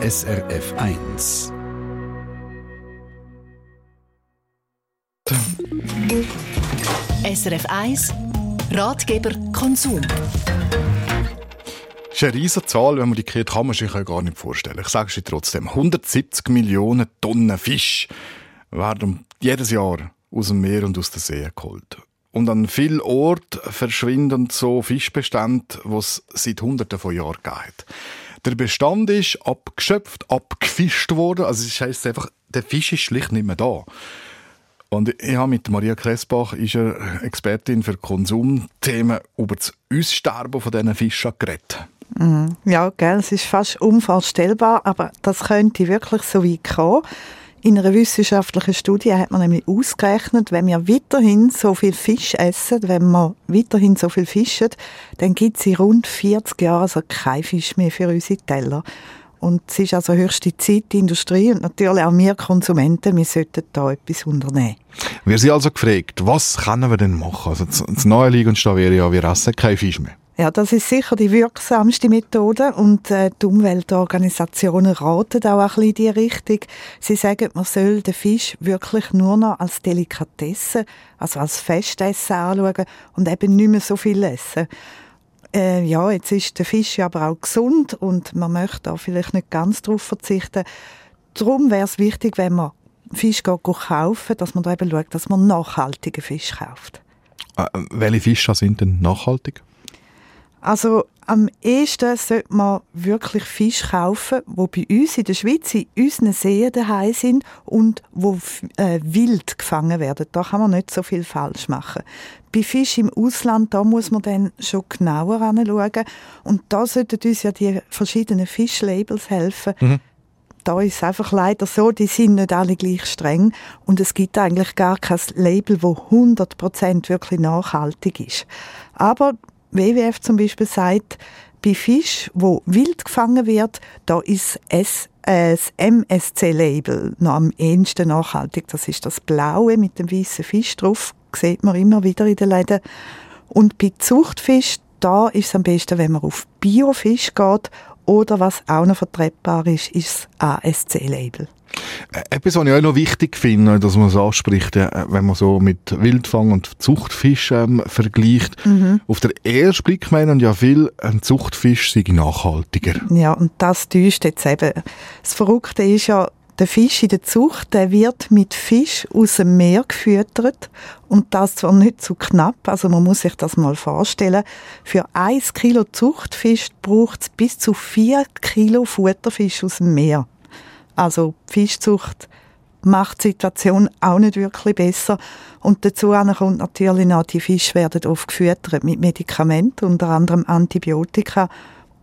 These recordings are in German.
SRF 1. SRF 1 Ratgeber Konsum. Das ist eine riesige Zahl, wenn man die kennt, kann man sich gar nicht vorstellen. Ich sage es trotzdem. 170 Millionen Tonnen Fisch werden jedes Jahr aus dem Meer und aus den Seen geholt. Und an vielen Orten verschwinden so Fischbestände, die es seit Hunderten von Jahren gibt. Der Bestand ist abgeschöpft, abgefischt worden. Also das heisst einfach, der Fisch ist schlicht nicht mehr da. Und ich habe mit Maria Kressbach, ist er Expertin für Konsumthemen, über das Aussterben von diesen Fischen geredet. Mhm. Ja, gell, es ist fast unvorstellbar, aber das könnte wirklich so weit kommen. In einer wissenschaftlichen Studie hat man nämlich ausgerechnet, wenn wir weiterhin so viel Fisch essen, wenn wir weiterhin so viel fischen, dann gibt es in rund 40 Jahren also kein Fisch mehr für unsere Teller. Und es ist also höchste Zeit, die Industrie und natürlich auch wir Konsumenten, wir sollten da etwas unternehmen. Wir sind also gefragt, was können wir denn machen? Also das Naheliegendste wäre ja, wir essen kein Fisch mehr. Ja, das ist sicher die wirksamste Methode und äh, die Umweltorganisationen raten auch ein bisschen in diese Richtung. Sie sagen, man soll den Fisch wirklich nur noch als Delikatesse, also als Festessen anschauen und eben nicht mehr so viel essen. Äh, ja, jetzt ist der Fisch aber auch gesund und man möchte da vielleicht nicht ganz darauf verzichten. Darum wäre es wichtig, wenn man Fisch kaufen, dass man da eben schaut, dass man nachhaltigen Fisch kauft. Äh, welche Fische sind denn nachhaltig? Also am ehesten sollte man wirklich Fisch kaufen, wo bei uns in der Schweiz in unseren Seen daheim sind und wo äh, wild gefangen werden. Da kann man nicht so viel falsch machen. Bei Fisch im Ausland, da muss man dann schon genauer anschauen. Und da sollten uns ja die verschiedenen Fischlabels helfen. Mhm. Da ist es einfach leider so, die sind nicht alle gleich streng und es gibt eigentlich gar kein Label, wo 100% wirklich nachhaltig ist. Aber WWF zum Beispiel sagt, bei Fisch, wo wild gefangen wird, da ist es äh, das MSC-Label noch am ehesten nachhaltig. Das ist das Blaue mit dem weißen Fisch drauf. Das sieht man immer wieder in den Läden. Und bei Zuchtfisch, da ist es am besten, wenn man auf Biofisch geht oder was auch noch vertretbar ist, ist das ASC-Label. Äh, etwas, was ich auch noch wichtig finde, dass man es anspricht, wenn man so mit Wildfang und Zuchtfisch ähm, vergleicht. Mhm. Auf den ersten Blick meinen ja viel, ein Zuchtfisch sei nachhaltiger. Ja, und das täuscht jetzt eben. Das Verrückte ist ja, der Fisch in der Zucht, der wird mit Fisch aus dem Meer gefüttert und das zwar nicht zu knapp, also man muss sich das mal vorstellen. Für ein Kilo Zuchtfisch braucht es bis zu vier Kilo Futterfisch aus dem Meer. Also Fischzucht macht die Situation auch nicht wirklich besser. Und dazu kommt natürlich noch, die Fische werden oft gefüttert mit Medikamenten, unter anderem Antibiotika.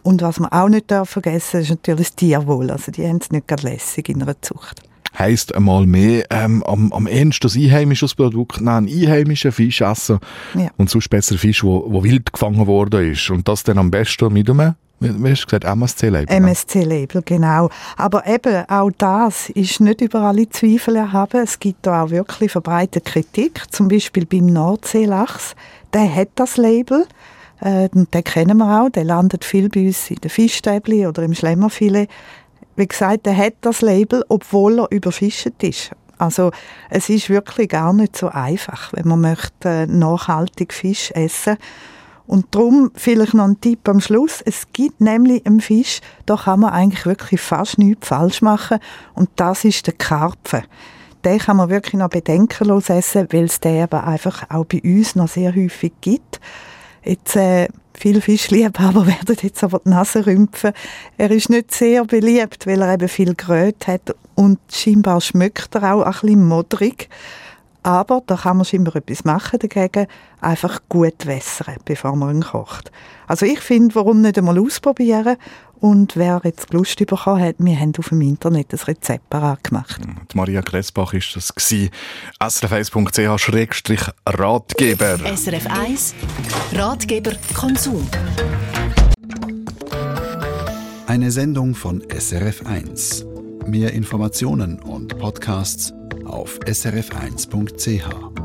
Und was man auch nicht vergessen darf, ist natürlich das Tierwohl. Also die haben es nicht gerade lässig in einer Zucht. Heißt einmal mehr, ähm, am, am ehesten das einheimische Produkt nehmen, einheimischen Fisch essen ja. und sonst besser Fisch, wo, wo wild gefangen worden ist. Und das dann am besten mit einem wie hast du gesagt, MSC-Label? MSC-Label, genau. Aber eben, auch das ist nicht über alle Zweifel erhaben. Es gibt da auch wirklich verbreitete Kritik, zum Beispiel beim Nordseelachs. Der hat das Label, äh, den kennen wir auch, der landet viel bei uns in den Fischstäbli oder im Schlemmerfilet. Wie gesagt, der hat das Label, obwohl er überfischt ist. Also es ist wirklich gar nicht so einfach, wenn man möchte äh, nachhaltig Fisch essen und darum vielleicht noch ein Tipp am Schluss. Es gibt nämlich einen Fisch, da kann man eigentlich wirklich fast nichts falsch machen. Und das ist der Karpfen. Den kann man wirklich noch bedenkenlos essen, weil es den aber einfach auch bei uns noch sehr häufig gibt. Jetzt, äh, viele Fischliebhaber werden jetzt aber die Nase rümpfen. Er ist nicht sehr beliebt, weil er eben viel Gröt hat und scheinbar schmeckt er auch ein bisschen modrig. Aber da kann man scheinbar etwas machen dagegen, einfach gut wässern, bevor man ihn kocht. Also ich finde, warum nicht einmal ausprobieren und wer jetzt Lust bekommen hat, wir haben auf dem Internet ein Rezept parat gemacht. Die Maria Gressbach ist das gsi. srf1.ch-ratgeber. SRF 1 Ratgeber Konsum. Eine Sendung von SRF 1. Mehr Informationen und Podcasts auf srf1.ch.